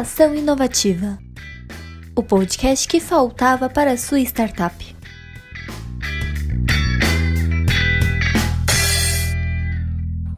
Ideação Inovativa o podcast que faltava para sua startup.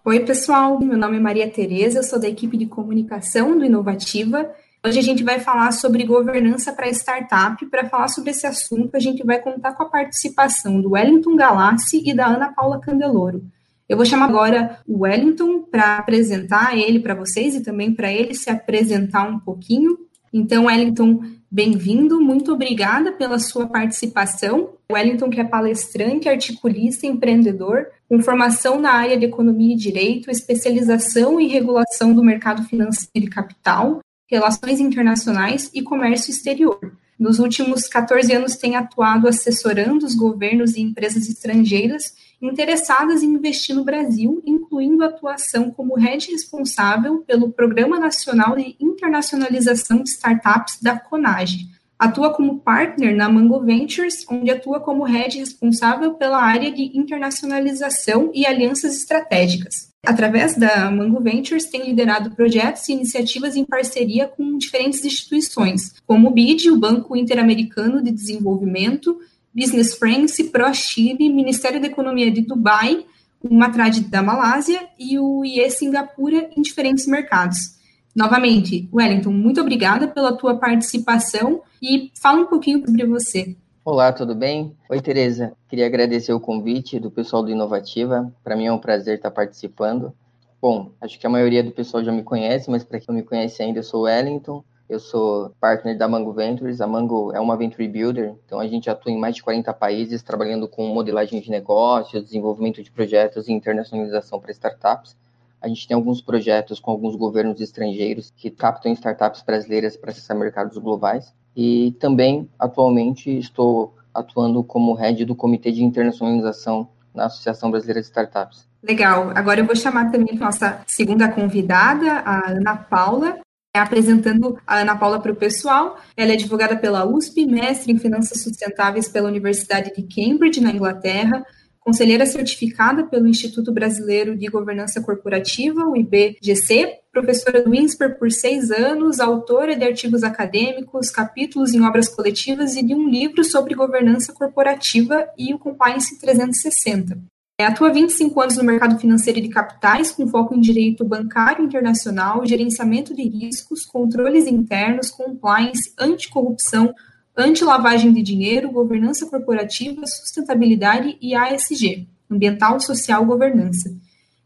Oi, pessoal. Meu nome é Maria Tereza, eu sou da equipe de comunicação do Inovativa. Hoje a gente vai falar sobre governança para startup. Para falar sobre esse assunto, a gente vai contar com a participação do Wellington Galassi e da Ana Paula Candeloro. Eu vou chamar agora o Wellington para apresentar ele para vocês e também para ele se apresentar um pouquinho. Então, Wellington, bem-vindo, muito obrigada pela sua participação. Wellington, que é palestrante, articulista empreendedor, com formação na área de economia e direito, especialização em regulação do mercado financeiro e capital, relações internacionais e comércio exterior. Nos últimos 14 anos tem atuado assessorando os governos e empresas estrangeiras interessadas em investir no Brasil, incluindo atuação como head responsável pelo Programa Nacional de Internacionalização de Startups da CONAGE. Atua como partner na Mango Ventures, onde atua como head responsável pela área de internacionalização e alianças estratégicas. Através da Mango Ventures, tem liderado projetos e iniciativas em parceria com diferentes instituições, como o BID, o Banco Interamericano de Desenvolvimento, Business Friends, ProChile, Ministério da Economia de Dubai, o Matrad da Malásia e o IE Singapura em diferentes mercados. Novamente, Wellington, muito obrigada pela tua participação e fala um pouquinho sobre você. Olá, tudo bem? Oi, Tereza. Queria agradecer o convite do pessoal do Inovativa. Para mim é um prazer estar participando. Bom, acho que a maioria do pessoal já me conhece, mas para quem não me conhece ainda, eu sou o Wellington. Eu sou partner da Mango Ventures. A Mango é uma venture builder, então a gente atua em mais de 40 países, trabalhando com modelagem de negócios, desenvolvimento de projetos e internacionalização para startups. A gente tem alguns projetos com alguns governos estrangeiros que captam startups brasileiras para acessar mercados globais. E também, atualmente, estou atuando como head do Comitê de Internacionalização na Associação Brasileira de Startups. Legal. Agora eu vou chamar também a nossa segunda convidada, a Ana Paula. É, apresentando a Ana Paula para o pessoal. Ela é advogada pela USP, mestre em Finanças Sustentáveis pela Universidade de Cambridge, na Inglaterra, conselheira certificada pelo Instituto Brasileiro de Governança Corporativa, o IBGC, professora do INSPER por seis anos, autora de artigos acadêmicos, capítulos em obras coletivas e de um livro sobre governança corporativa e o Compliance 360. É, atua 25 anos no mercado financeiro e de capitais, com foco em direito bancário internacional, gerenciamento de riscos, controles internos, compliance, anticorrupção, anti-lavagem de dinheiro, governança corporativa, sustentabilidade e ASG, ambiental, social, governança.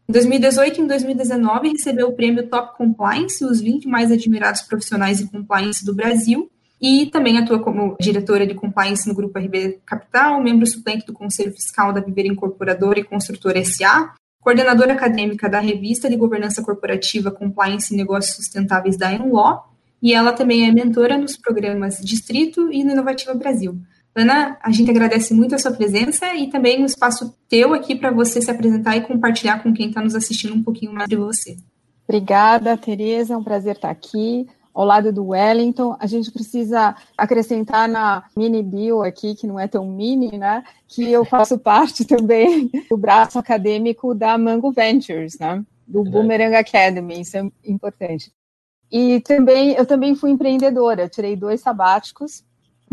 Em 2018 e em 2019 recebeu o prêmio Top Compliance, os 20 mais admirados profissionais de compliance do Brasil, e também atua como diretora de compliance no Grupo RB Capital, membro suplente do Conselho Fiscal da Viver Incorporadora e Construtora SA, coordenadora acadêmica da Revista de Governança Corporativa Compliance e Negócios Sustentáveis da Enlaw, e ela também é mentora nos programas Distrito e no Inovativa Brasil. Ana, a gente agradece muito a sua presença e também o um espaço teu aqui para você se apresentar e compartilhar com quem está nos assistindo um pouquinho mais de você. Obrigada, Tereza, é um prazer estar aqui ao lado do Wellington. A gente precisa acrescentar na mini bio aqui, que não é tão mini, né? Que eu faço parte também do braço acadêmico da Mango Ventures, né? Do Boomerang Academy, isso é importante. E também eu também fui empreendedora, tirei dois sabáticos.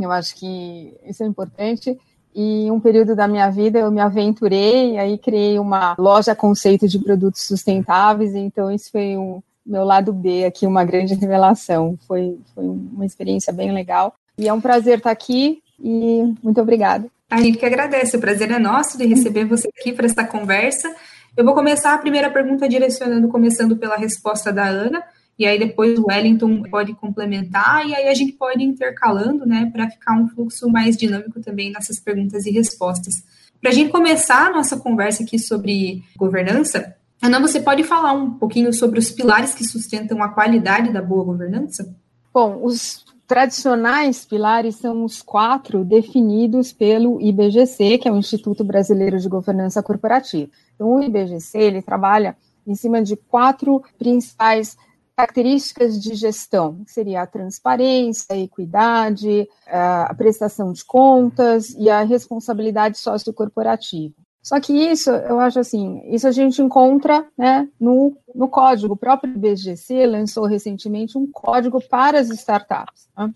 Eu acho que isso é importante. E um período da minha vida eu me aventurei, aí criei uma loja conceito de produtos sustentáveis, então isso foi um meu lado B aqui, uma grande revelação. Foi, foi uma experiência bem legal. E é um prazer estar aqui e muito obrigada. A gente que agradece, o prazer é nosso de receber você aqui para esta conversa. Eu vou começar a primeira pergunta direcionando, começando pela resposta da Ana, e aí depois o Wellington pode complementar, e aí a gente pode ir intercalando, né, para ficar um fluxo mais dinâmico também nessas perguntas e respostas. Para a gente começar a nossa conversa aqui sobre governança, Ana, você pode falar um pouquinho sobre os pilares que sustentam a qualidade da boa governança? Bom, os tradicionais pilares são os quatro definidos pelo IBGC, que é o Instituto Brasileiro de Governança Corporativa. Então, o IBGC ele trabalha em cima de quatro principais características de gestão, que seria a transparência, a equidade, a prestação de contas e a responsabilidade sociocorporativa. Só que isso, eu acho assim, isso a gente encontra né, no, no código. O próprio BGC lançou recentemente um código para as startups. Né?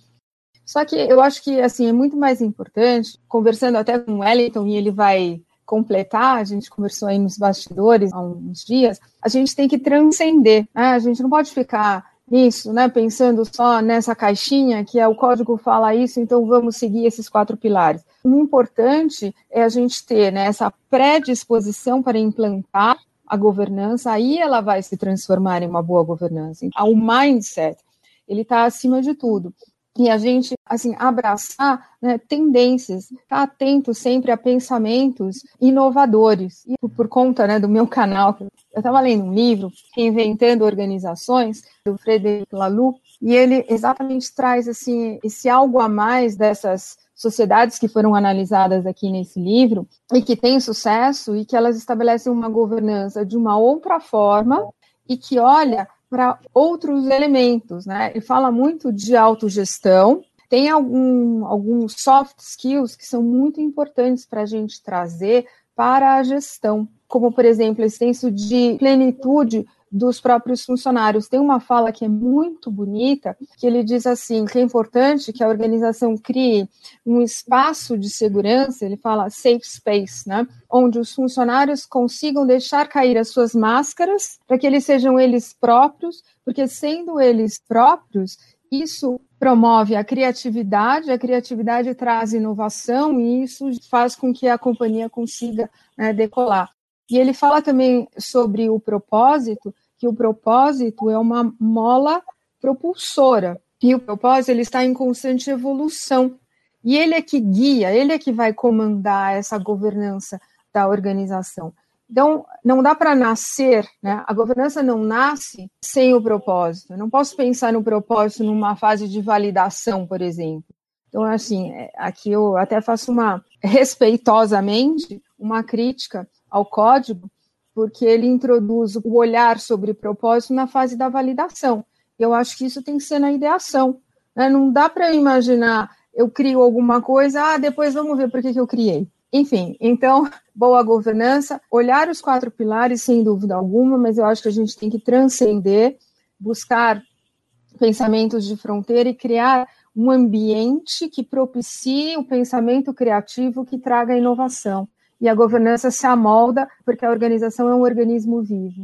Só que eu acho que assim é muito mais importante, conversando até com o Wellington, e ele vai completar, a gente conversou aí nos bastidores há uns dias, a gente tem que transcender, né? a gente não pode ficar nisso, né, pensando só nessa caixinha que é o código fala isso, então vamos seguir esses quatro pilares. O importante é a gente ter né, essa predisposição para implantar a governança, aí ela vai se transformar em uma boa governança. Então, o mindset, ele está acima de tudo e a gente assim abraçar né, tendências, estar tá atento sempre a pensamentos inovadores. E por, conta né, do meu canal, eu estava lendo um livro, Inventando Organizações, do Frederic Laloux, e ele exatamente traz assim esse algo a mais dessas sociedades que foram analisadas aqui nesse livro e que têm sucesso e que elas estabelecem uma governança de uma outra forma e que olha para outros elementos, né? Ele fala muito de autogestão, tem algum, alguns soft skills que são muito importantes para a gente trazer para a gestão, como, por exemplo, esse senso de plenitude dos próprios funcionários. Tem uma fala que é muito bonita, que ele diz assim, que é importante que a organização crie um espaço de segurança, ele fala safe space, né, onde os funcionários consigam deixar cair as suas máscaras para que eles sejam eles próprios, porque sendo eles próprios, isso promove a criatividade, a criatividade traz inovação e isso faz com que a companhia consiga né, decolar. E ele fala também sobre o propósito, que o propósito é uma mola propulsora. E o propósito ele está em constante evolução. E ele é que guia, ele é que vai comandar essa governança da organização. Então, não dá para nascer, né? A governança não nasce sem o propósito. Eu não posso pensar no propósito numa fase de validação, por exemplo. Então, assim, é, aqui eu até faço uma, respeitosamente, uma crítica ao código, porque ele introduz o olhar sobre propósito na fase da validação. Eu acho que isso tem que ser na ideação. Né? Não dá para imaginar, eu crio alguma coisa, ah, depois vamos ver por que, que eu criei. Enfim, então, boa governança, olhar os quatro pilares, sem dúvida alguma, mas eu acho que a gente tem que transcender, buscar pensamentos de fronteira e criar um ambiente que propicie o pensamento criativo que traga inovação e a governança se amolda porque a organização é um organismo vivo.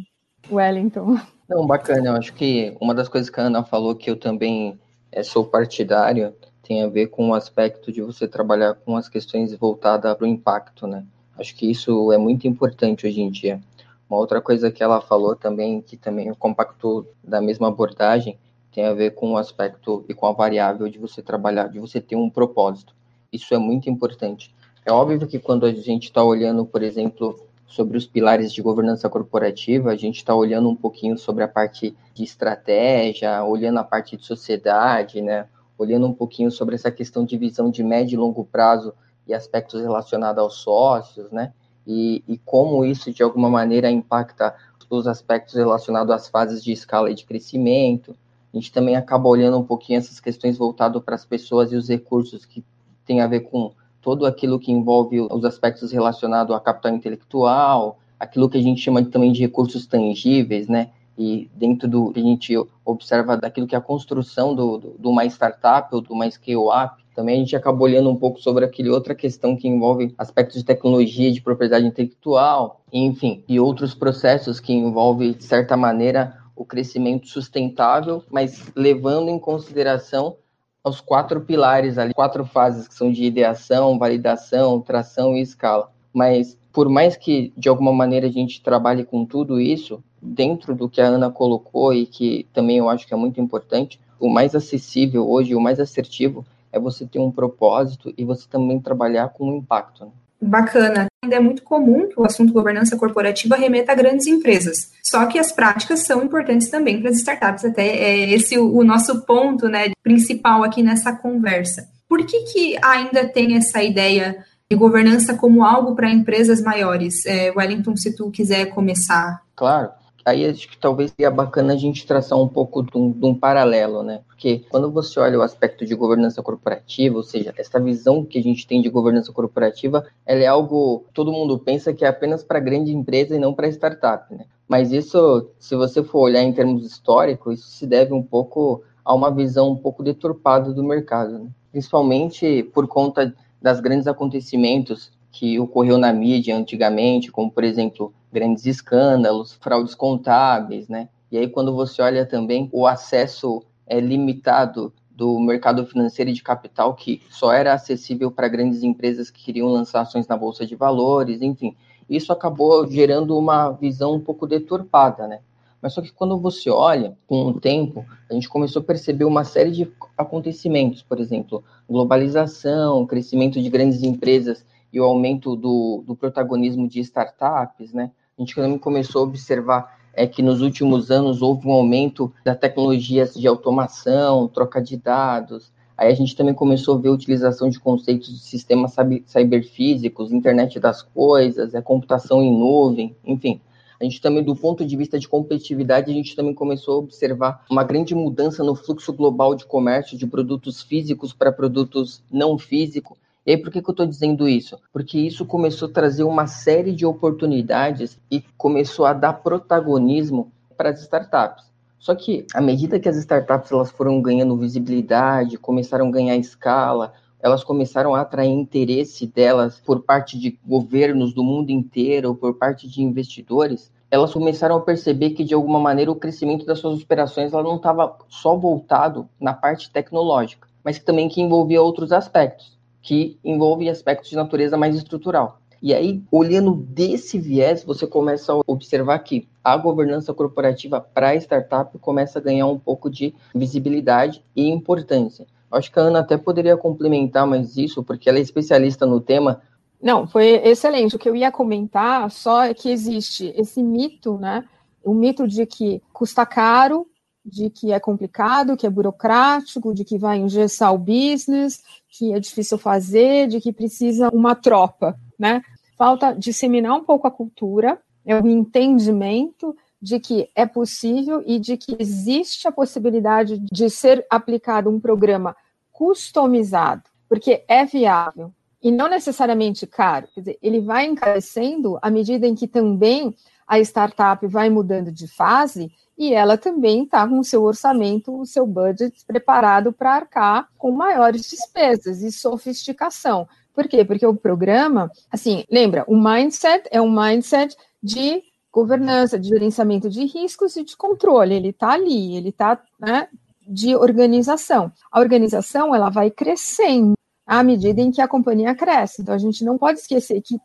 Wellington. Não, bacana. Eu acho que uma das coisas que a Ana falou que eu também é, sou partidário tem a ver com o aspecto de você trabalhar com as questões voltadas para o impacto, né? Acho que isso é muito importante hoje em dia. Uma outra coisa que ela falou também, que também compactou da mesma abordagem, tem a ver com o aspecto e com a variável de você trabalhar, de você ter um propósito. Isso é muito importante. É óbvio que quando a gente está olhando, por exemplo, sobre os pilares de governança corporativa, a gente está olhando um pouquinho sobre a parte de estratégia, olhando a parte de sociedade, né? Olhando um pouquinho sobre essa questão de visão de médio e longo prazo e aspectos relacionados aos sócios, né? E, e como isso, de alguma maneira, impacta os aspectos relacionados às fases de escala e de crescimento. A gente também acaba olhando um pouquinho essas questões voltadas para as pessoas e os recursos que tem a ver com todo aquilo que envolve os aspectos relacionados a capital intelectual, aquilo que a gente chama também de recursos tangíveis, né? E dentro do que a gente observa daquilo que é a construção do, do, de uma startup ou de uma scale-up, também a gente acaba olhando um pouco sobre aquele outra questão que envolve aspectos de tecnologia, de propriedade intelectual, enfim, e outros processos que envolvem, de certa maneira, o crescimento sustentável, mas levando em consideração aos quatro pilares ali, quatro fases que são de ideação, validação, tração e escala. Mas por mais que de alguma maneira a gente trabalhe com tudo isso, dentro do que a Ana colocou e que também eu acho que é muito importante, o mais acessível hoje, o mais assertivo é você ter um propósito e você também trabalhar com impacto. Né? Bacana. Ainda é muito comum que o assunto governança corporativa remeta a grandes empresas. Só que as práticas são importantes também para as startups. Até é esse o, o nosso ponto né, principal aqui nessa conversa. Por que, que ainda tem essa ideia de governança como algo para empresas maiores? É, Wellington, se tu quiser começar. Claro. Aí acho que talvez seria bacana a gente traçar um pouco de um, de um, paralelo, né? Porque quando você olha o aspecto de governança corporativa, ou seja, essa visão que a gente tem de governança corporativa, ela é algo todo mundo pensa que é apenas para grande empresa e não para startup, né? Mas isso, se você for olhar em termos históricos, isso se deve um pouco a uma visão um pouco deturpada do mercado, né? principalmente por conta das grandes acontecimentos que ocorreu na mídia antigamente, como por exemplo grandes escândalos, fraudes contábeis, né? E aí quando você olha também o acesso é limitado do mercado financeiro de capital que só era acessível para grandes empresas que queriam lançar ações na bolsa de valores, enfim, isso acabou gerando uma visão um pouco deturpada, né? Mas só que quando você olha, com o tempo, a gente começou a perceber uma série de acontecimentos, por exemplo, globalização, crescimento de grandes empresas e o aumento do, do protagonismo de startups, né? A gente também começou a observar é que nos últimos anos houve um aumento das tecnologias de automação, troca de dados. Aí a gente também começou a ver a utilização de conceitos de sistemas cyberfísicos, internet das coisas, é computação em nuvem, enfim. A gente também, do ponto de vista de competitividade, a gente também começou a observar uma grande mudança no fluxo global de comércio de produtos físicos para produtos não físicos. E aí, por que, que eu estou dizendo isso? Porque isso começou a trazer uma série de oportunidades e começou a dar protagonismo para as startups. Só que, à medida que as startups elas foram ganhando visibilidade, começaram a ganhar escala, elas começaram a atrair interesse delas por parte de governos do mundo inteiro, por parte de investidores, elas começaram a perceber que, de alguma maneira, o crescimento das suas operações ela não estava só voltado na parte tecnológica, mas também que envolvia outros aspectos, que envolvem aspectos de natureza mais estrutural. E aí, olhando desse viés, você começa a observar que a governança corporativa para startup começa a ganhar um pouco de visibilidade e importância. Acho que a Ana até poderia complementar mais isso, porque ela é especialista no tema. Não, foi excelente. O que eu ia comentar só é que existe esse mito, né? O mito de que custa caro, de que é complicado, que é burocrático, de que vai engessar o business, que é difícil fazer, de que precisa uma tropa, né? Falta disseminar um pouco a cultura, é o entendimento de que é possível e de que existe a possibilidade de ser aplicado um programa customizado, porque é viável e não necessariamente caro. Quer dizer, ele vai encarecendo à medida em que também a startup vai mudando de fase e ela também está com o seu orçamento, o seu budget preparado para arcar com maiores despesas e sofisticação. Por quê? Porque o programa, assim, lembra, o mindset é um mindset de governança, de gerenciamento de riscos e de controle. Ele está ali, ele está né, de organização. A organização ela vai crescendo à medida em que a companhia cresce. Então a gente não pode esquecer que,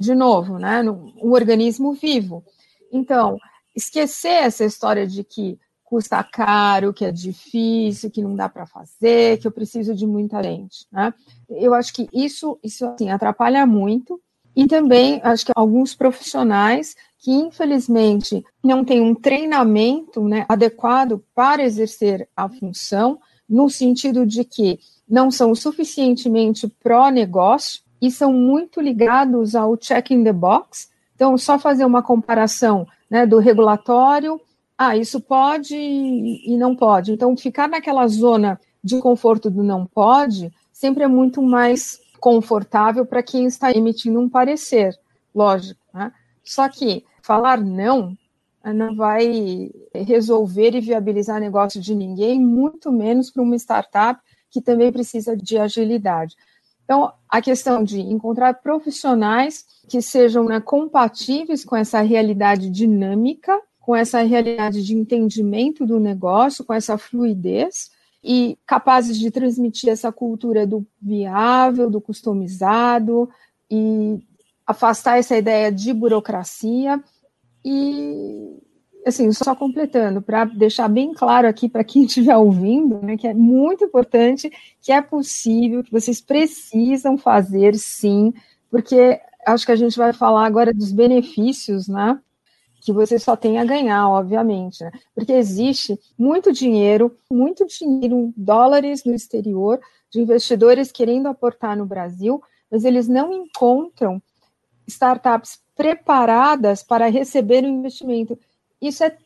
de novo, né, um organismo vivo. Então esquecer essa história de que custa caro, que é difícil, que não dá para fazer, que eu preciso de muita gente, né? Eu acho que isso, isso assim, atrapalha muito. E também acho que alguns profissionais que infelizmente não têm um treinamento né, adequado para exercer a função, no sentido de que não são suficientemente pró-negócio e são muito ligados ao check in the box. Então, só fazer uma comparação né, do regulatório, ah, isso pode e não pode. Então, ficar naquela zona de conforto do não pode sempre é muito mais confortável para quem está emitindo um parecer, lógico. Né? Só que falar não eh, não vai resolver e viabilizar negócio de ninguém, muito menos para uma startup que também precisa de agilidade. Então, a questão de encontrar profissionais que sejam né, compatíveis com essa realidade dinâmica, com essa realidade de entendimento do negócio, com essa fluidez, e capazes de transmitir essa cultura do viável, do customizado, e afastar essa ideia de burocracia e, assim, só completando, para deixar bem claro aqui para quem estiver ouvindo, né, que é muito importante, que é possível, que vocês precisam fazer sim, porque acho que a gente vai falar agora dos benefícios, né? Que você só tem a ganhar, obviamente, né? Porque existe muito dinheiro, muito dinheiro, dólares no exterior, de investidores querendo aportar no Brasil, mas eles não encontram startups preparadas para receber o investimento. Isso é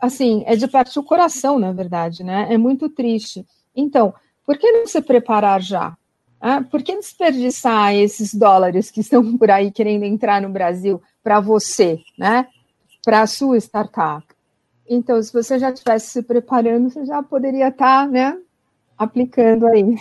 assim, é de partir o coração, na verdade, né? É muito triste. Então, por que não se preparar já? Ah, por que desperdiçar esses dólares que estão por aí querendo entrar no Brasil para você, né? Para a sua startup? Então, se você já estivesse se preparando, você já poderia estar, tá, né, aplicando aí.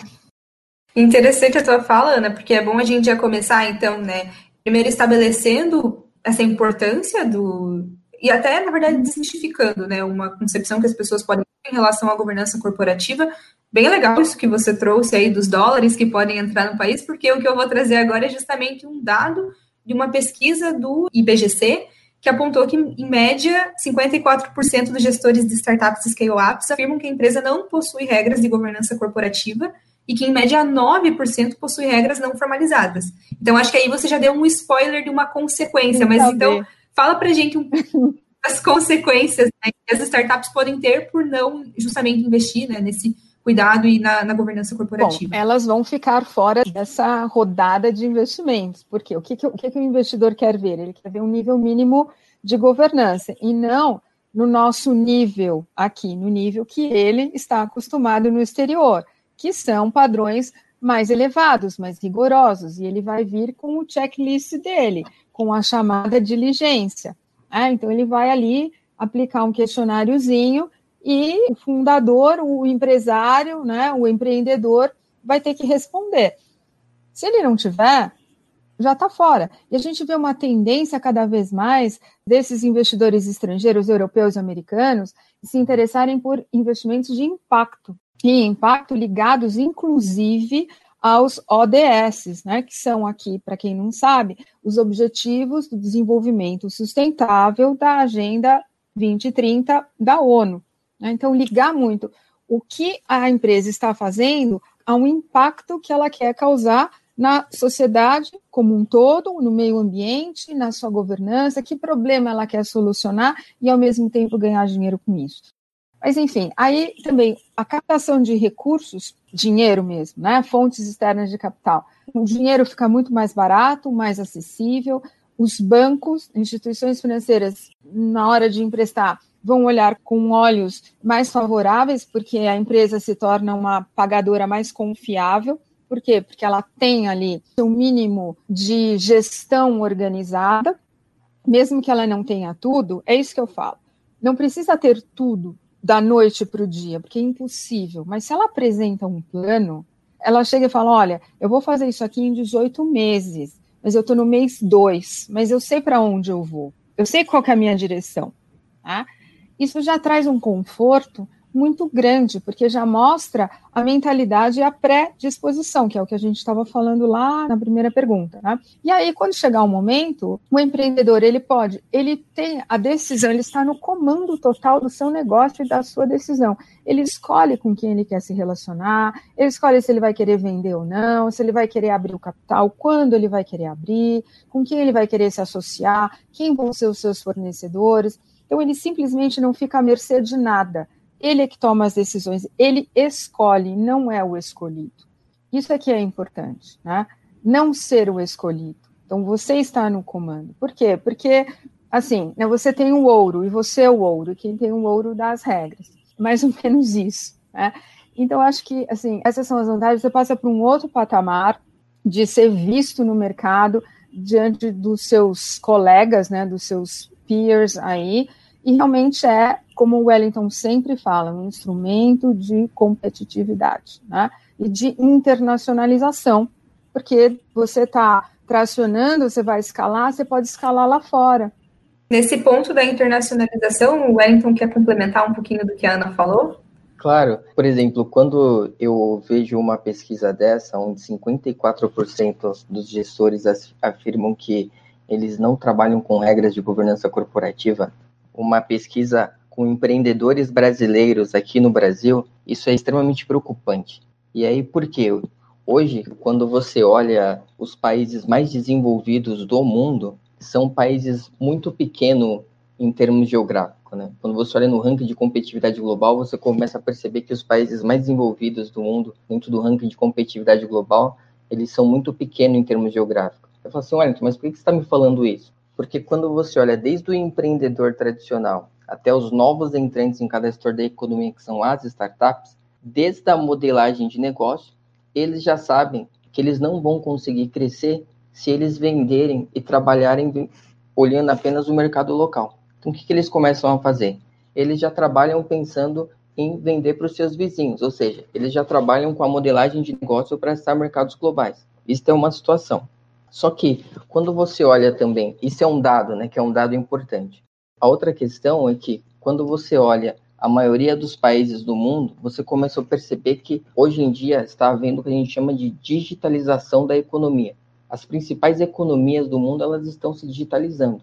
Interessante a tua fala, Ana, porque é bom a gente já começar, então, né, primeiro estabelecendo essa importância do e até, na verdade, desmistificando, né, uma concepção que as pessoas podem ter em relação à governança corporativa. Bem legal isso que você trouxe aí dos dólares que podem entrar no país, porque o que eu vou trazer agora é justamente um dado de uma pesquisa do IBGC, que apontou que, em média, 54% dos gestores de startups e scale-ups afirmam que a empresa não possui regras de governança corporativa e que, em média, 9% possui regras não formalizadas. Então, acho que aí você já deu um spoiler de uma consequência, mas então Fala para gente um pouco as consequências né, que as startups podem ter por não justamente investir né, nesse cuidado e na, na, governança corporativa. Bom, elas vão ficar fora dessa rodada de investimentos, porque o que, que, o que, que o investidor quer ver? Ele quer ver um nível mínimo de governança e não no nosso nível aqui, no nível que ele está acostumado no exterior, que são padrões mais elevados, mais rigorosos, e ele vai vir com o checklist dele com a chamada diligência. Né? Então, ele vai ali aplicar um questionáriozinho e o fundador, o empresário, né, o empreendedor, vai ter que responder. Se ele não tiver, já está fora. E a gente vê uma tendência cada vez mais desses investidores estrangeiros, europeus e americanos, se interessarem por investimentos de impacto. E impacto ligados, inclusive, aos ODS, né, que são aqui, para quem não sabe, os Objetivos do Desenvolvimento Sustentável da Agenda 2030 da ONU. Né? Então, ligar muito o que a empresa está fazendo ao impacto que ela quer causar na sociedade como um todo, no meio ambiente, na sua governança, que problema ela quer solucionar e, ao mesmo tempo, ganhar dinheiro com isso. Mas, enfim, aí também a captação de recursos, dinheiro mesmo, né? Fontes externas de capital. O dinheiro fica muito mais barato, mais acessível. Os bancos, instituições financeiras, na hora de emprestar, vão olhar com olhos mais favoráveis, porque a empresa se torna uma pagadora mais confiável. Por quê? Porque ela tem ali um mínimo de gestão organizada, mesmo que ela não tenha tudo, é isso que eu falo. Não precisa ter tudo, da noite para o dia, porque é impossível. Mas se ela apresenta um plano, ela chega e fala: olha, eu vou fazer isso aqui em 18 meses, mas eu estou no mês 2, mas eu sei para onde eu vou, eu sei qual é a minha direção. Tá? Isso já traz um conforto muito grande, porque já mostra a mentalidade e a pré-disposição, que é o que a gente estava falando lá na primeira pergunta. Né? E aí, quando chegar o momento, o empreendedor ele pode, ele tem a decisão, ele está no comando total do seu negócio e da sua decisão. Ele escolhe com quem ele quer se relacionar, ele escolhe se ele vai querer vender ou não, se ele vai querer abrir o capital, quando ele vai querer abrir, com quem ele vai querer se associar, quem vão ser os seus fornecedores. Então, ele simplesmente não fica à mercê de nada ele é que toma as decisões, ele escolhe, não é o escolhido. Isso aqui é importante, né? Não ser o escolhido. Então, você está no comando. Por quê? Porque, assim, né, você tem o ouro e você é o ouro, quem tem o ouro dá as regras. Mais ou menos isso, né? Então, acho que, assim, essas são as vantagens. Você passa para um outro patamar de ser visto no mercado diante dos seus colegas, né, dos seus peers aí, e realmente é, como o Wellington sempre fala, um instrumento de competitividade né? e de internacionalização, porque você está tracionando, você vai escalar, você pode escalar lá fora. Nesse ponto da internacionalização, o Wellington quer complementar um pouquinho do que a Ana falou? Claro, por exemplo, quando eu vejo uma pesquisa dessa, onde 54% dos gestores afirmam que eles não trabalham com regras de governança corporativa, uma pesquisa com empreendedores brasileiros aqui no Brasil, isso é extremamente preocupante. E aí, por quê? Hoje, quando você olha os países mais desenvolvidos do mundo, são países muito pequenos em termos geográficos. Né? Quando você olha no ranking de competitividade global, você começa a perceber que os países mais desenvolvidos do mundo, dentro do ranking de competitividade global, eles são muito pequenos em termos geográficos. Eu falo assim, olha, mas por que você está me falando isso? Porque quando você olha desde o empreendedor tradicional até os novos entrantes em cada setor da economia, que são as startups, desde a modelagem de negócio, eles já sabem que eles não vão conseguir crescer se eles venderem e trabalharem olhando apenas o mercado local. Então, o que, que eles começam a fazer? Eles já trabalham pensando em vender para os seus vizinhos, ou seja, eles já trabalham com a modelagem de negócio para estar mercados globais. Isso é uma situação. Só que, quando você olha também, isso é um dado, né, que é um dado importante. A outra questão é que, quando você olha a maioria dos países do mundo, você começou a perceber que hoje em dia está havendo o que a gente chama de digitalização da economia. As principais economias do mundo elas estão se digitalizando.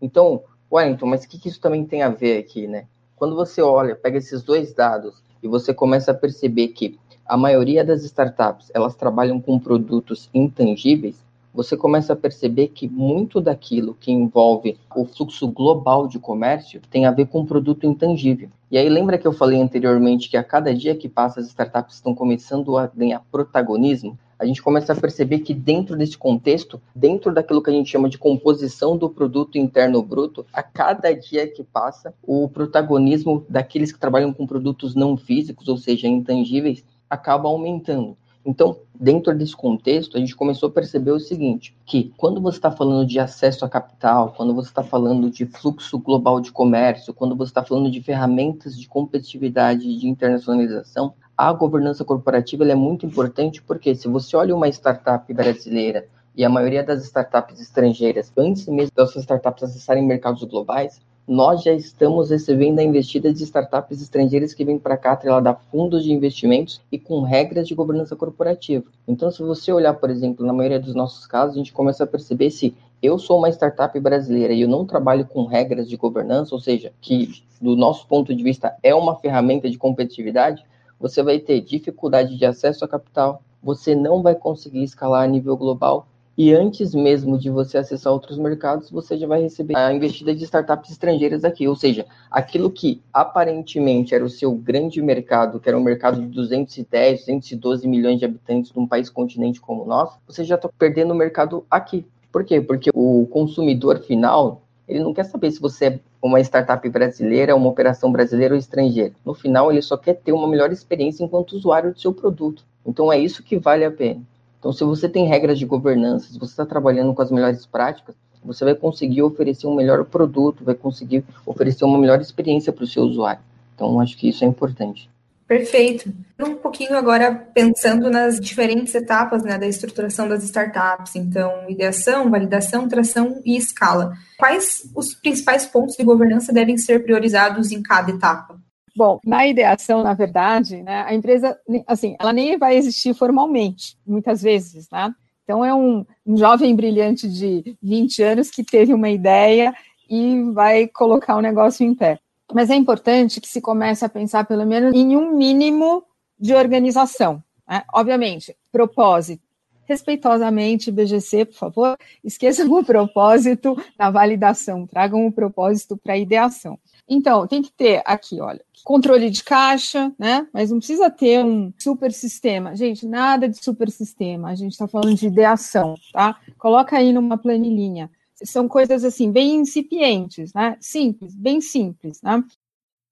Então, Wellington, mas o que, que isso também tem a ver aqui, né? Quando você olha, pega esses dois dados e você começa a perceber que a maioria das startups elas trabalham com produtos intangíveis, você começa a perceber que muito daquilo que envolve o fluxo global de comércio tem a ver com um produto intangível. E aí lembra que eu falei anteriormente que a cada dia que passa as startups estão começando a ganhar protagonismo? A gente começa a perceber que dentro desse contexto, dentro daquilo que a gente chama de composição do produto interno bruto, a cada dia que passa, o protagonismo daqueles que trabalham com produtos não físicos, ou seja, intangíveis, acaba aumentando. Então, dentro desse contexto, a gente começou a perceber o seguinte: que quando você está falando de acesso a capital, quando você está falando de fluxo global de comércio, quando você está falando de ferramentas de competitividade e de internacionalização, a governança corporativa é muito importante porque se você olha uma startup brasileira e a maioria das startups estrangeiras, antes mesmo das startups acessarem mercados globais, nós já estamos recebendo a investida de startups estrangeiras que vêm para cá atrelada a fundos de investimentos e com regras de governança corporativa. Então, se você olhar, por exemplo, na maioria dos nossos casos, a gente começa a perceber se eu sou uma startup brasileira e eu não trabalho com regras de governança, ou seja, que do nosso ponto de vista é uma ferramenta de competitividade, você vai ter dificuldade de acesso a capital, você não vai conseguir escalar a nível global e antes mesmo de você acessar outros mercados, você já vai receber a investida de startups estrangeiras aqui. Ou seja, aquilo que aparentemente era o seu grande mercado, que era um mercado de 210, 212 milhões de habitantes num país continente como o nosso, você já está perdendo o mercado aqui. Por quê? Porque o consumidor final, ele não quer saber se você é uma startup brasileira, uma operação brasileira ou estrangeira. No final, ele só quer ter uma melhor experiência enquanto usuário do seu produto. Então, é isso que vale a pena. Então, se você tem regras de governança, se você está trabalhando com as melhores práticas, você vai conseguir oferecer um melhor produto, vai conseguir oferecer uma melhor experiência para o seu usuário. Então, acho que isso é importante. Perfeito. Um pouquinho agora pensando nas diferentes etapas né, da estruturação das startups, então ideação, validação, tração e escala. Quais os principais pontos de governança devem ser priorizados em cada etapa? Bom, na ideação, na verdade, né, a empresa, assim, ela nem vai existir formalmente, muitas vezes, né? Então, é um, um jovem brilhante de 20 anos que teve uma ideia e vai colocar o negócio em pé. Mas é importante que se comece a pensar, pelo menos, em um mínimo de organização. Né? Obviamente, propósito. Respeitosamente, BGC, por favor, esqueçam o propósito na validação, tragam o propósito para a ideação. Então, tem que ter aqui, olha, controle de caixa, né? Mas não precisa ter um super sistema. Gente, nada de super sistema. A gente está falando de ideação, tá? Coloca aí numa planilhinha. São coisas assim, bem incipientes, né? Simples, bem simples, né?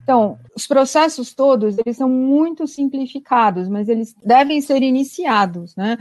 Então, os processos todos, eles são muito simplificados, mas eles devem ser iniciados, né?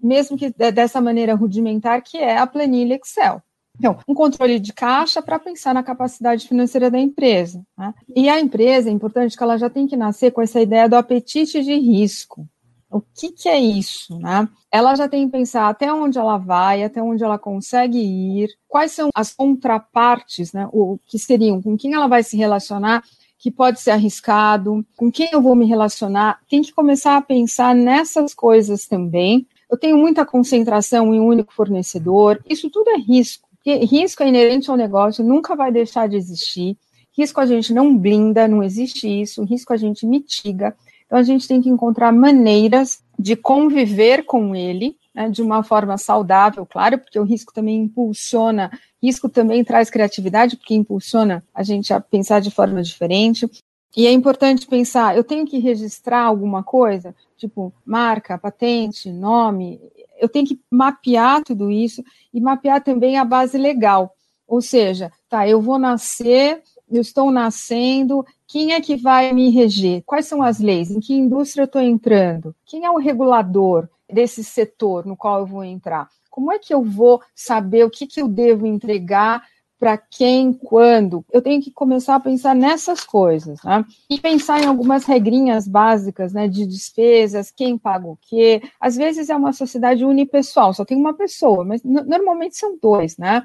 Mesmo que dessa maneira rudimentar, que é a planilha Excel. Então, um controle de caixa para pensar na capacidade financeira da empresa. Né? E a empresa, é importante que ela já tem que nascer com essa ideia do apetite de risco. O que, que é isso? Né? Ela já tem que pensar até onde ela vai, até onde ela consegue ir, quais são as contrapartes, né? o que seriam, com quem ela vai se relacionar, que pode ser arriscado, com quem eu vou me relacionar. Tem que começar a pensar nessas coisas também. Eu tenho muita concentração em um único fornecedor, isso tudo é risco. Risco é inerente ao negócio, nunca vai deixar de existir. Risco a gente não blinda, não existe isso. Risco a gente mitiga. Então a gente tem que encontrar maneiras de conviver com ele, né, de uma forma saudável, claro, porque o risco também impulsiona, risco também traz criatividade, porque impulsiona a gente a pensar de forma diferente. E é importante pensar, eu tenho que registrar alguma coisa, tipo marca, patente, nome, eu tenho que mapear tudo isso e mapear também a base legal. Ou seja, tá, eu vou nascer eu estou nascendo, quem é que vai me reger? Quais são as leis? Em que indústria eu estou entrando? Quem é o regulador desse setor no qual eu vou entrar? Como é que eu vou saber o que, que eu devo entregar para quem, quando. Eu tenho que começar a pensar nessas coisas, né? E pensar em algumas regrinhas básicas, né, de despesas, quem paga o quê. Às vezes é uma sociedade unipessoal, só tem uma pessoa, mas normalmente são dois, né?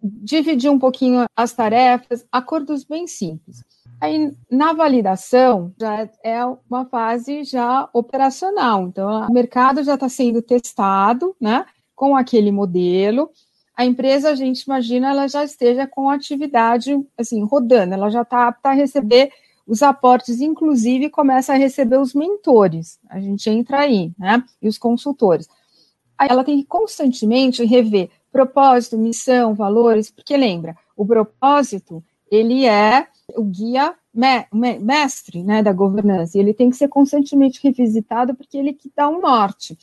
Dividir um pouquinho as tarefas, acordos bem simples. Aí, na validação, já é uma fase já operacional. Então, o mercado já está sendo testado, né, com aquele modelo, a empresa, a gente imagina, ela já esteja com atividade assim rodando, ela já está apta a receber os aportes, inclusive começa a receber os mentores. A gente entra aí, né? E os consultores. Aí ela tem que constantemente rever propósito, missão, valores, porque lembra, o propósito ele é o guia mestre né, da governança, e ele tem que ser constantemente revisitado porque ele que dá um norte.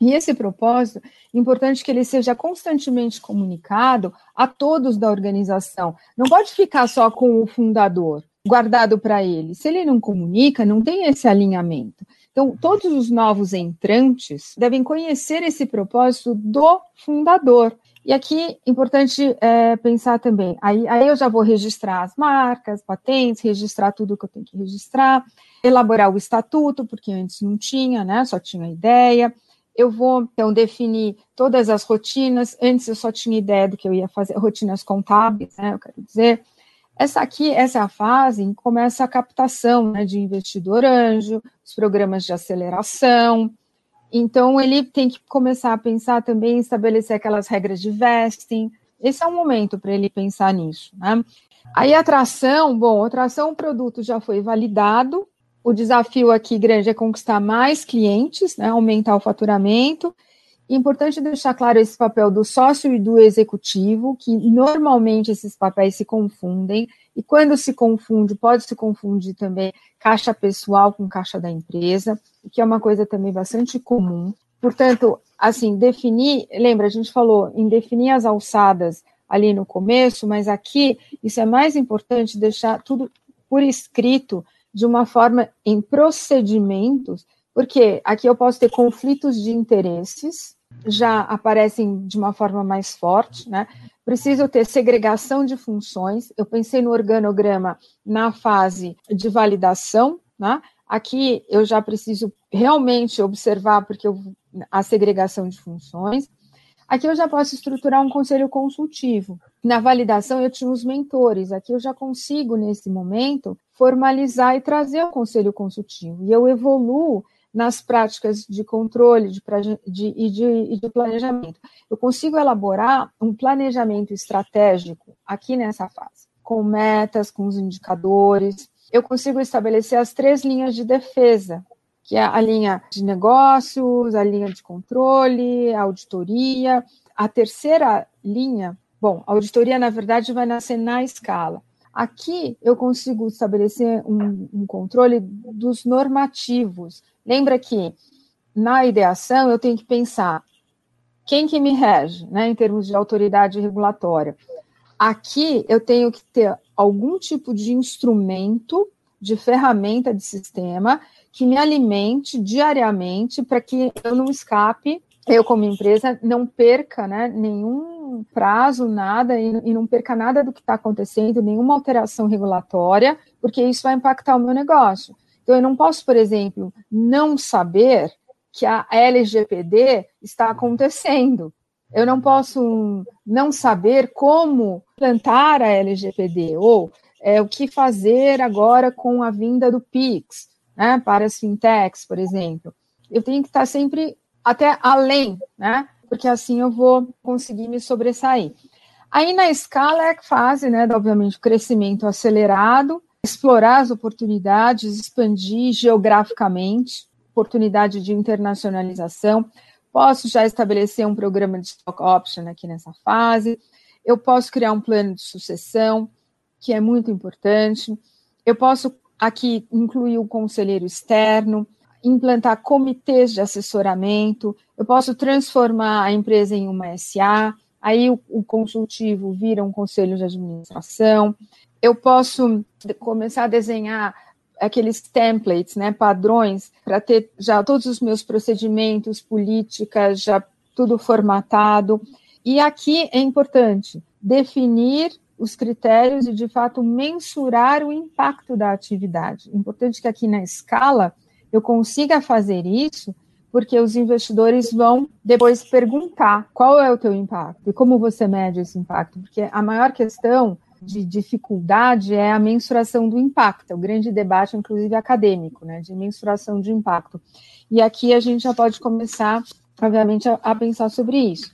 E esse propósito, importante que ele seja constantemente comunicado a todos da organização. Não pode ficar só com o fundador, guardado para ele. Se ele não comunica, não tem esse alinhamento. Então, todos os novos entrantes devem conhecer esse propósito do fundador. E aqui, importante é, pensar também, aí, aí eu já vou registrar as marcas, patentes, registrar tudo que eu tenho que registrar, elaborar o estatuto, porque antes não tinha, né, só tinha ideia, eu vou, então, definir todas as rotinas. Antes eu só tinha ideia do que eu ia fazer, rotinas contábeis, né? Eu quero dizer. Essa aqui, essa é a fase em que começa a captação né, de investidor anjo, os programas de aceleração. Então, ele tem que começar a pensar também estabelecer aquelas regras de vesting. Esse é um momento para ele pensar nisso. Né? Aí, atração, bom, atração, o produto já foi validado, o desafio aqui grande é conquistar mais clientes, né, aumentar o faturamento. Importante deixar claro esse papel do sócio e do executivo, que normalmente esses papéis se confundem, e quando se confunde, pode se confundir também caixa pessoal com caixa da empresa, que é uma coisa também bastante comum. Portanto, assim, definir, lembra, a gente falou em definir as alçadas ali no começo, mas aqui isso é mais importante deixar tudo por escrito de uma forma em procedimentos, porque aqui eu posso ter conflitos de interesses, já aparecem de uma forma mais forte, né? Preciso ter segregação de funções. Eu pensei no organograma na fase de validação, né? Aqui eu já preciso realmente observar porque eu, a segregação de funções. Aqui eu já posso estruturar um conselho consultivo. Na validação eu tinha os mentores. Aqui eu já consigo nesse momento formalizar e trazer o conselho consultivo. E eu evoluo nas práticas de controle de, de, e, de, de planejamento. Eu consigo elaborar um planejamento estratégico aqui nessa fase, com metas, com os indicadores. Eu consigo estabelecer as três linhas de defesa, que é a linha de negócios, a linha de controle, a auditoria. A terceira linha, bom, a auditoria, na verdade, vai nascer na escala. Aqui eu consigo estabelecer um, um controle dos normativos. Lembra que na ideação eu tenho que pensar quem que me rege, né, em termos de autoridade regulatória. Aqui eu tenho que ter algum tipo de instrumento, de ferramenta de sistema que me alimente diariamente para que eu não escape, eu como empresa não perca, né, nenhum prazo, nada, e, e não perca nada do que está acontecendo, nenhuma alteração regulatória, porque isso vai impactar o meu negócio. Então, eu não posso, por exemplo, não saber que a LGPD está acontecendo. Eu não posso não saber como plantar a LGPD, ou é, o que fazer agora com a vinda do PIX, né, para as fintechs, por exemplo. Eu tenho que estar sempre até além, né, porque assim eu vou conseguir me sobressair. Aí na escala é a fase, né, obviamente, o crescimento acelerado, explorar as oportunidades, expandir geograficamente, oportunidade de internacionalização. Posso já estabelecer um programa de stock option aqui nessa fase. Eu posso criar um plano de sucessão, que é muito importante. Eu posso aqui incluir o conselheiro externo, implantar comitês de assessoramento, eu posso transformar a empresa em uma SA, aí o, o, consultivo vira um conselho de administração, eu posso começar a desenhar aqueles templates, né, padrões, para ter já todos os meus procedimentos, políticas, já tudo formatado. E aqui é importante definir os critérios e, de fato, mensurar o impacto da atividade. Importante que aqui na escala eu consiga fazer isso, porque os investidores vão depois perguntar qual é o teu impacto e como você mede esse impacto, porque a maior questão de dificuldade é a mensuração do impacto, é o grande debate, inclusive acadêmico, né, de mensuração de impacto. E aqui a gente já pode começar, obviamente, a pensar sobre isso.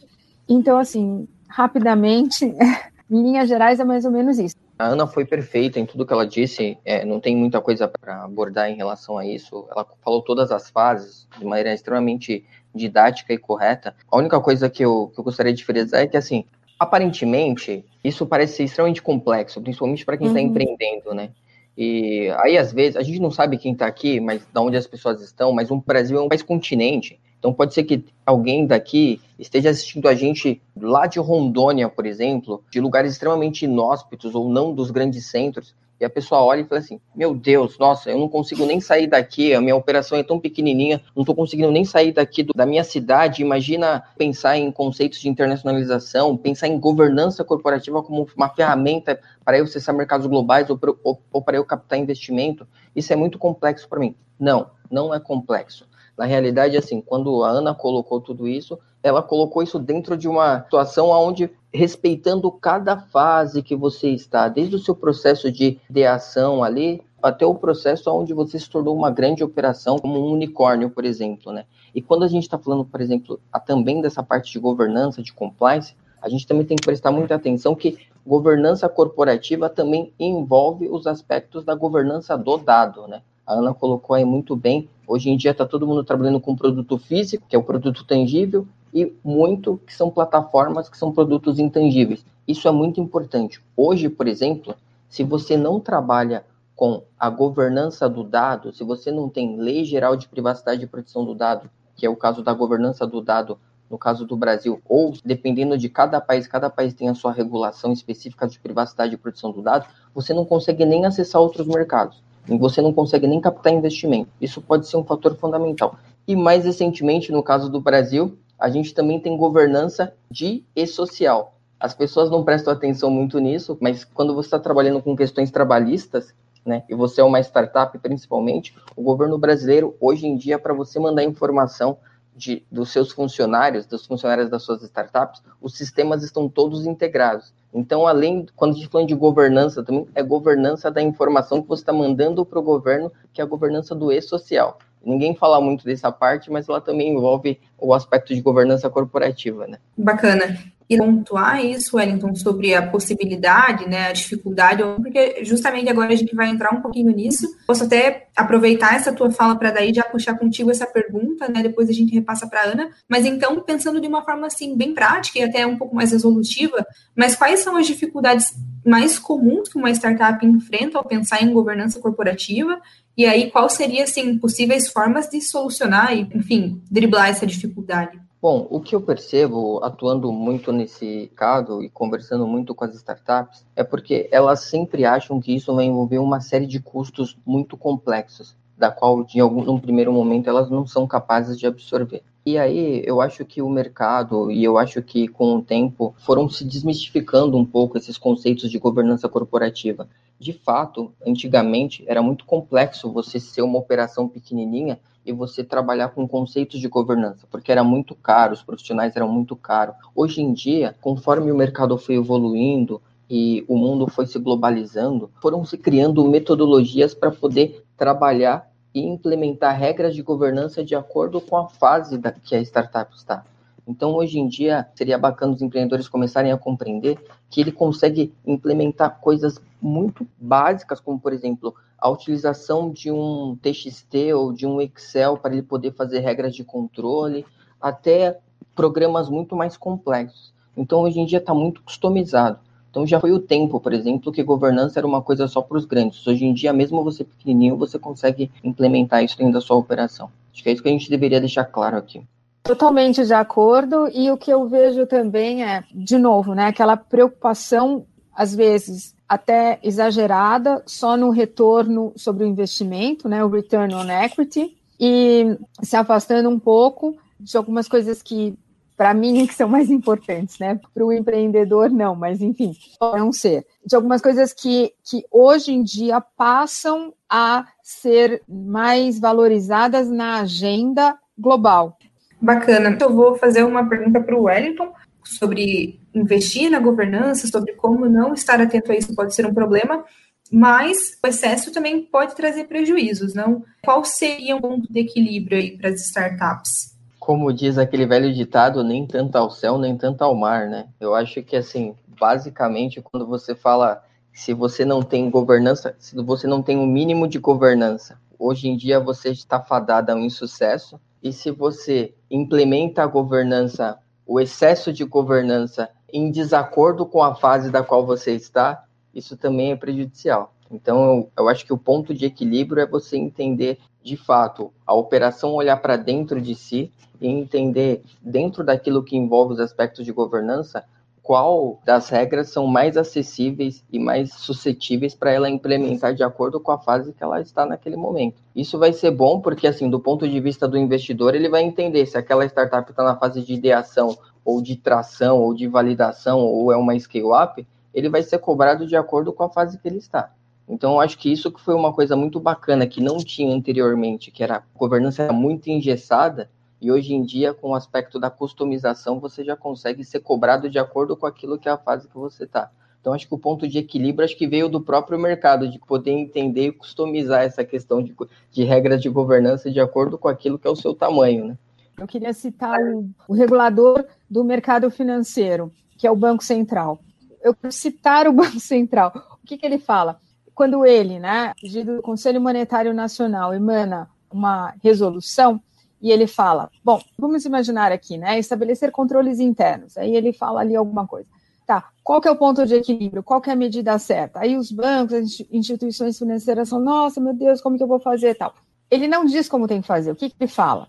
Então, assim, rapidamente, em linhas gerais, é mais ou menos isso. A Ana foi perfeita em tudo que ela disse, é, não tem muita coisa para abordar em relação a isso. Ela falou todas as fases de maneira extremamente didática e correta. A única coisa que eu, que eu gostaria de frisar é que, assim, aparentemente, isso parece ser extremamente complexo, principalmente para quem está uhum. empreendendo, né? E aí, às vezes, a gente não sabe quem está aqui, mas de onde as pessoas estão, mas o Brasil é um país continente. Então pode ser que alguém daqui esteja assistindo a gente lá de Rondônia, por exemplo, de lugares extremamente inóspitos ou não dos grandes centros, e a pessoa olha e fala assim: Meu Deus, nossa, eu não consigo nem sair daqui, a minha operação é tão pequenininha, não estou conseguindo nem sair daqui do, da minha cidade. Imagina pensar em conceitos de internacionalização, pensar em governança corporativa como uma ferramenta para eu acessar mercados globais ou, ou, ou para eu captar investimento. Isso é muito complexo para mim. Não, não é complexo. Na realidade, assim, quando a Ana colocou tudo isso, ela colocou isso dentro de uma situação onde, respeitando cada fase que você está, desde o seu processo de ideação ali, até o processo onde você se tornou uma grande operação, como um unicórnio, por exemplo, né? E quando a gente está falando, por exemplo, também dessa parte de governança, de compliance, a gente também tem que prestar muita atenção que governança corporativa também envolve os aspectos da governança do dado, né? A Ana colocou aí muito bem. Hoje em dia está todo mundo trabalhando com produto físico, que é o produto tangível, e muito que são plataformas que são produtos intangíveis. Isso é muito importante. Hoje, por exemplo, se você não trabalha com a governança do dado, se você não tem lei geral de privacidade e proteção do dado, que é o caso da governança do dado no caso do Brasil, ou dependendo de cada país, cada país tem a sua regulação específica de privacidade e proteção do dado, você não consegue nem acessar outros mercados você não consegue nem captar investimento. Isso pode ser um fator fundamental. E mais recentemente, no caso do Brasil, a gente também tem governança de e social. As pessoas não prestam atenção muito nisso, mas quando você está trabalhando com questões trabalhistas, né, e você é uma startup principalmente, o governo brasileiro, hoje em dia, para você mandar informação de, dos seus funcionários, dos funcionários das suas startups, os sistemas estão todos integrados. Então, além, quando a gente fala de governança, também é governança da informação que você está mandando para o governo, que é a governança do e-social. Ninguém fala muito dessa parte, mas ela também envolve o aspecto de governança corporativa, né? Bacana e pontuar isso, Wellington, sobre a possibilidade, né, a dificuldade, porque justamente agora a gente vai entrar um pouquinho nisso. Posso até aproveitar essa tua fala para daí já puxar contigo essa pergunta, né, depois a gente repassa para Ana. Mas então, pensando de uma forma assim bem prática e até um pouco mais resolutiva, mas quais são as dificuldades mais comuns que uma startup enfrenta ao pensar em governança corporativa? E aí, quais seriam, assim, possíveis formas de solucionar e, enfim, driblar essa dificuldade? Bom, o que eu percebo atuando muito nesse caso e conversando muito com as startups é porque elas sempre acham que isso vai envolver uma série de custos muito complexos, da qual, de algum num primeiro momento, elas não são capazes de absorver. E aí eu acho que o mercado e eu acho que com o tempo foram se desmistificando um pouco esses conceitos de governança corporativa. De fato, antigamente era muito complexo você ser uma operação pequenininha e você trabalhar com conceitos de governança, porque era muito caro, os profissionais eram muito caros. Hoje em dia, conforme o mercado foi evoluindo e o mundo foi se globalizando, foram se criando metodologias para poder trabalhar e implementar regras de governança de acordo com a fase da que a startup está. Então, hoje em dia, seria bacana os empreendedores começarem a compreender que ele consegue implementar coisas muito básicas, como, por exemplo, a utilização de um TXT ou de um Excel para ele poder fazer regras de controle, até programas muito mais complexos. Então, hoje em dia está muito customizado. Então, já foi o tempo, por exemplo, que governança era uma coisa só para os grandes. Hoje em dia, mesmo você pequenininho, você consegue implementar isso dentro da sua operação. Acho que é isso que a gente deveria deixar claro aqui. Totalmente de acordo. E o que eu vejo também é, de novo, né, aquela preocupação às vezes até exagerada, só no retorno sobre o investimento, né, o return on equity, e se afastando um pouco de algumas coisas que para mim que são mais importantes, né? Para o empreendedor não, mas enfim, não ser. De algumas coisas que, que hoje em dia passam a ser mais valorizadas na agenda global. Bacana. Eu vou fazer uma pergunta para o Wellington sobre investir na governança, sobre como não estar atento a isso pode ser um problema, mas o excesso também pode trazer prejuízos, não? Qual seria um ponto de equilíbrio aí para as startups? Como diz aquele velho ditado, nem tanto ao céu, nem tanto ao mar, né? Eu acho que, assim, basicamente, quando você fala se você não tem governança, se você não tem o um mínimo de governança, hoje em dia você está fadada a um insucesso, e se você implementa a governança, o excesso de governança em desacordo com a fase da qual você está, isso também é prejudicial. Então, eu, eu acho que o ponto de equilíbrio é você entender, de fato, a operação olhar para dentro de si e entender, dentro daquilo que envolve os aspectos de governança, qual das regras são mais acessíveis e mais suscetíveis para ela implementar de acordo com a fase que ela está naquele momento. Isso vai ser bom porque, assim, do ponto de vista do investidor, ele vai entender se aquela startup está na fase de ideação ou de tração ou de validação ou é uma scale-up, ele vai ser cobrado de acordo com a fase que ele está. Então, eu acho que isso que foi uma coisa muito bacana que não tinha anteriormente, que era a governança muito engessada, e hoje em dia, com o aspecto da customização, você já consegue ser cobrado de acordo com aquilo que é a fase que você está. Então, acho que o ponto de equilíbrio acho que veio do próprio mercado, de poder entender e customizar essa questão de, de regras de governança de acordo com aquilo que é o seu tamanho. Né? Eu queria citar o, o regulador do mercado financeiro, que é o Banco Central. Eu quero citar o Banco Central. O que, que ele fala? Quando ele, né, do Conselho Monetário Nacional, emana uma resolução, e ele fala: bom, vamos imaginar aqui, né? Estabelecer controles internos. Aí ele fala ali alguma coisa. Tá, qual que é o ponto de equilíbrio? Qual que é a medida certa? Aí os bancos, as instituições financeiras são, nossa, meu Deus, como que eu vou fazer tal? Ele não diz como tem que fazer. O que, que ele fala?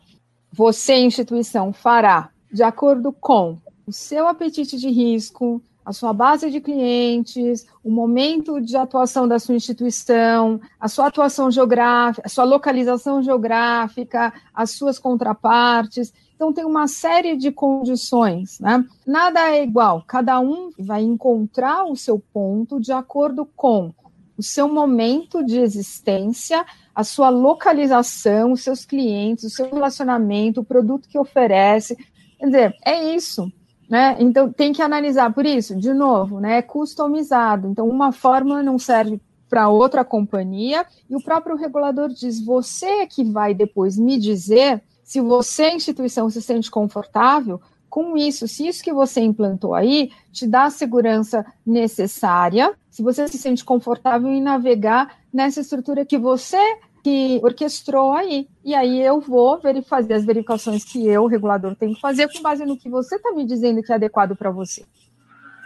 Você, instituição, fará de acordo com o seu apetite de risco, a sua base de clientes, o momento de atuação da sua instituição, a sua atuação geográfica, a sua localização geográfica, as suas contrapartes. Então, tem uma série de condições, né? Nada é igual, cada um vai encontrar o seu ponto de acordo com o seu momento de existência, a sua localização, os seus clientes, o seu relacionamento, o produto que oferece. Quer dizer, é isso. Né? Então tem que analisar por isso, de novo, né? É customizado. Então, uma fórmula não serve para outra companhia, e o próprio regulador diz: você é que vai depois me dizer se você, instituição, se sente confortável com isso, se isso que você implantou aí te dá a segurança necessária, se você se sente confortável em navegar nessa estrutura que você que orquestrou aí. E aí eu vou fazer as verificações que eu, o regulador, tenho que fazer com base no que você está me dizendo que é adequado para você.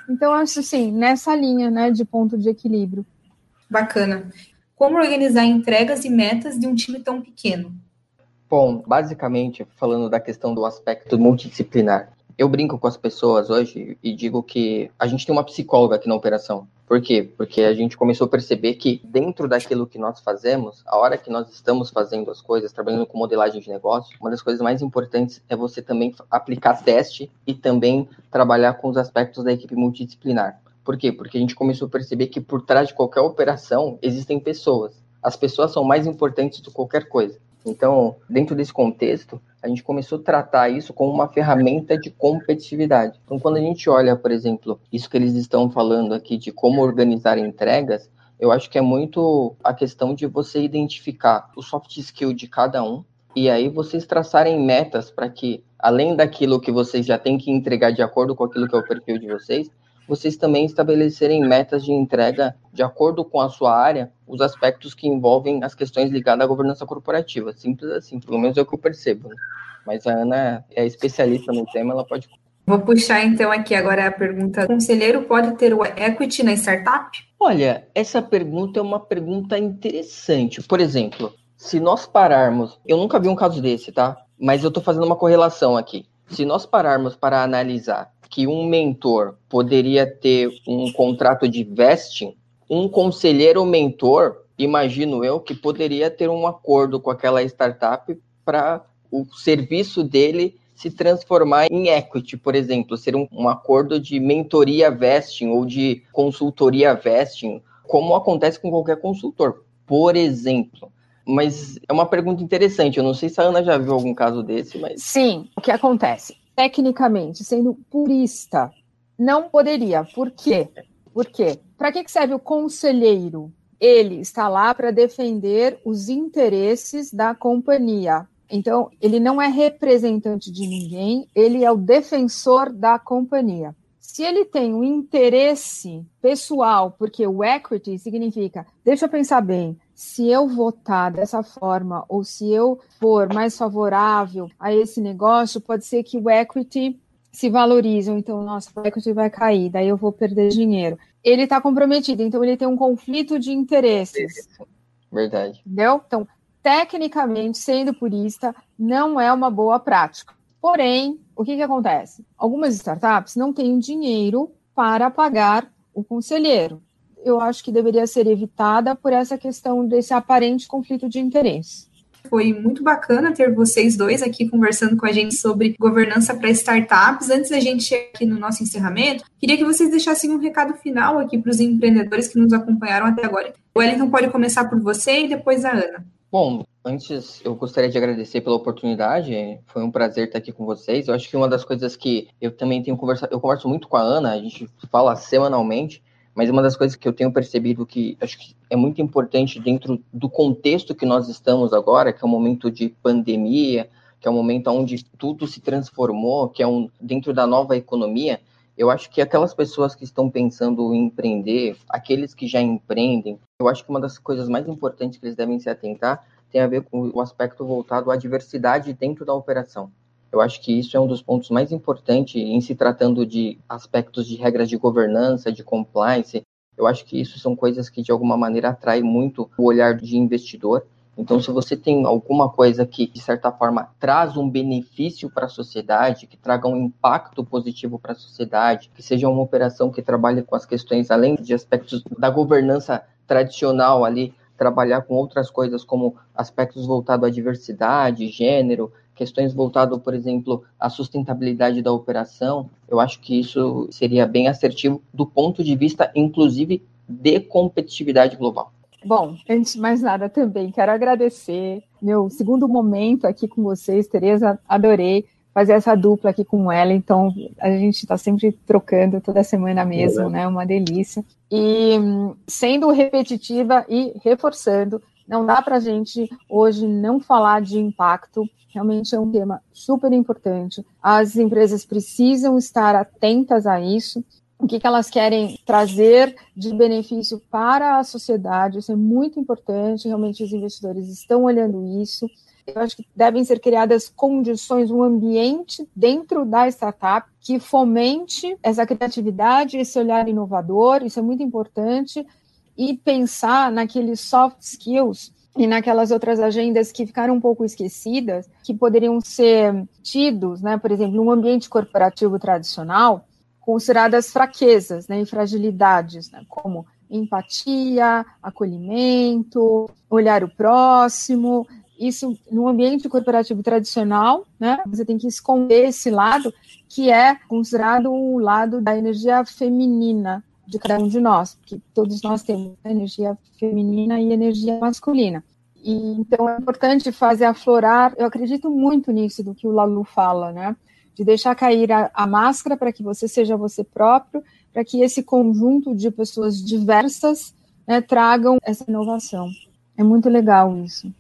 Então, acho assim, nessa linha né, de ponto de equilíbrio. Bacana. Como organizar entregas e metas de um time tão pequeno? Bom, basicamente, falando da questão do aspecto multidisciplinar, eu brinco com as pessoas hoje e digo que a gente tem uma psicóloga aqui na operação. Por quê? Porque a gente começou a perceber que dentro daquilo que nós fazemos, a hora que nós estamos fazendo as coisas, trabalhando com modelagem de negócio, uma das coisas mais importantes é você também aplicar teste e também trabalhar com os aspectos da equipe multidisciplinar. Por quê? Porque a gente começou a perceber que por trás de qualquer operação existem pessoas. As pessoas são mais importantes do que qualquer coisa. Então, dentro desse contexto, a gente começou a tratar isso como uma ferramenta de competitividade. Então, quando a gente olha, por exemplo, isso que eles estão falando aqui de como organizar entregas, eu acho que é muito a questão de você identificar o soft skill de cada um e aí vocês traçarem metas para que, além daquilo que vocês já têm que entregar de acordo com aquilo que é o perfil de vocês, vocês também estabelecerem metas de entrega de acordo com a sua área, os aspectos que envolvem as questões ligadas à governança corporativa. Simples assim, pelo menos é o que eu percebo. Né? Mas a Ana é especialista no tema, ela pode. Vou puxar então aqui agora a pergunta: o conselheiro pode ter o equity na startup? Olha, essa pergunta é uma pergunta interessante. Por exemplo, se nós pararmos, eu nunca vi um caso desse, tá? Mas eu estou fazendo uma correlação aqui. Se nós pararmos para analisar que um mentor poderia ter um contrato de vesting, um conselheiro mentor, imagino eu, que poderia ter um acordo com aquela startup para o serviço dele se transformar em equity, por exemplo, ser um, um, acordo de mentoria vesting ou de consultoria vesting, como acontece com qualquer consultor, por exemplo. Mas é uma pergunta interessante. Eu não sei se a Ana já viu algum caso desse, mas. Sim, o que acontece? Tecnicamente, sendo purista, não poderia. Por quê? Por quê? Para que serve o conselheiro? Ele está lá para defender os interesses da companhia. Então, ele não é representante de ninguém, ele é o defensor da companhia. Se ele tem um interesse pessoal, porque o equity significa, deixa eu pensar bem, se eu votar dessa forma ou se eu for mais favorável a esse negócio, pode ser que o equity se valorize, então, nossa, o equity vai cair, daí eu vou perder dinheiro. Ele está comprometido, então ele tem um conflito de interesses. Verdade. Entendeu? Então, tecnicamente, sendo purista, não é uma boa prática. Porém, o que, que acontece? Algumas startups não têm dinheiro para pagar o conselheiro. Eu acho que deveria ser evitada por essa questão desse aparente conflito de interesse. Foi muito bacana ter vocês dois aqui conversando com a gente sobre governança para startups. Antes da gente chegar aqui no nosso encerramento, queria que vocês deixassem um recado final aqui para os empreendedores que nos acompanharam até agora. O Wellington pode começar por você e depois a Ana. Bom, antes eu gostaria de agradecer pela oportunidade. Foi um prazer estar aqui com vocês. Eu acho que uma das coisas que eu também tenho conversado, eu converso muito com a Ana, a gente fala semanalmente, mas uma das coisas que eu tenho percebido que acho que é muito importante dentro do contexto que nós estamos agora, que é um momento de pandemia, que é um momento onde tudo se transformou, que é um dentro da nova economia, eu acho que aquelas pessoas que estão pensando em empreender, aqueles que já empreendem, eu acho que uma das coisas mais importantes que eles devem se atentar tem a ver com o aspecto voltado à diversidade dentro da operação. Eu acho que isso é um dos pontos mais importantes em se tratando de aspectos de regras de governança, de compliance. Eu acho que isso são coisas que de alguma maneira atraem muito o olhar de investidor então, se você tem alguma coisa que, de certa forma, traz um benefício para a sociedade, que traga um impacto positivo para a sociedade, que seja uma operação que trabalhe com as questões, além de aspectos da governança tradicional ali, trabalhar com outras coisas como aspectos voltados à diversidade, gênero, questões voltadas, por exemplo, à sustentabilidade da operação, eu acho que isso seria bem assertivo do ponto de vista, inclusive, de competitividade global. Bom, antes de mais nada também quero agradecer meu segundo momento aqui com vocês, Tereza, adorei fazer essa dupla aqui com ela, então a gente está sempre trocando toda semana mesmo, é. né? Uma delícia. E sendo repetitiva e reforçando, não dá para a gente hoje não falar de impacto. Realmente é um tema super importante. As empresas precisam estar atentas a isso o que, que elas querem trazer de benefício para a sociedade. Isso é muito importante, realmente os investidores estão olhando isso. Eu acho que devem ser criadas condições, um ambiente dentro da startup que fomente essa criatividade, esse olhar inovador, isso é muito importante, e pensar naqueles soft skills e naquelas outras agendas que ficaram um pouco esquecidas, que poderiam ser tidos, né, por exemplo, num ambiente corporativo tradicional, consideradas fraquezas né, e fragilidades, né, como empatia, acolhimento, olhar o próximo. Isso, no ambiente corporativo tradicional, né, você tem que esconder esse lado, que é considerado o lado da energia feminina de cada um de nós, porque todos nós temos energia feminina e energia masculina. E, então é importante fazer aflorar, eu acredito muito nisso do que o Lalu fala, né? De deixar cair a, a máscara para que você seja você próprio, para que esse conjunto de pessoas diversas né, tragam essa inovação. É muito legal isso.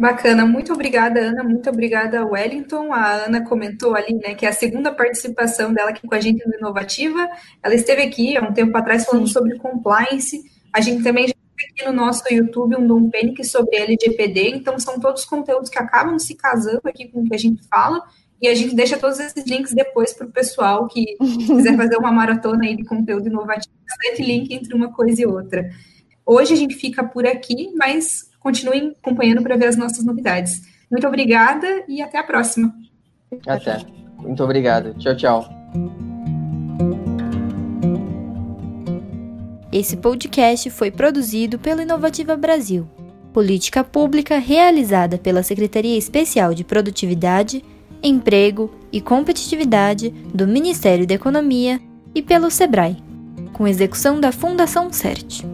Bacana, muito obrigada, Ana, muito obrigada, Wellington. A Ana comentou ali, né, que é a segunda participação dela aqui com a gente no Inovativa. Ela esteve aqui há um tempo atrás falando Sim. sobre compliance. A gente também já tem aqui no nosso YouTube um Dom Penick sobre LGPD, então são todos conteúdos que acabam se casando aqui com o que a gente fala. E a gente deixa todos esses links depois para o pessoal que quiser fazer uma maratona aí de conteúdo inovativo, Sete link entre uma coisa e outra. Hoje a gente fica por aqui, mas continuem acompanhando para ver as nossas novidades. Muito obrigada e até a próxima. Até. Muito obrigado. Tchau, tchau. Esse podcast foi produzido pelo Inovativa Brasil, política pública realizada pela Secretaria Especial de Produtividade Emprego e Competitividade do Ministério da Economia e pelo SEBRAE, com execução da Fundação CERT.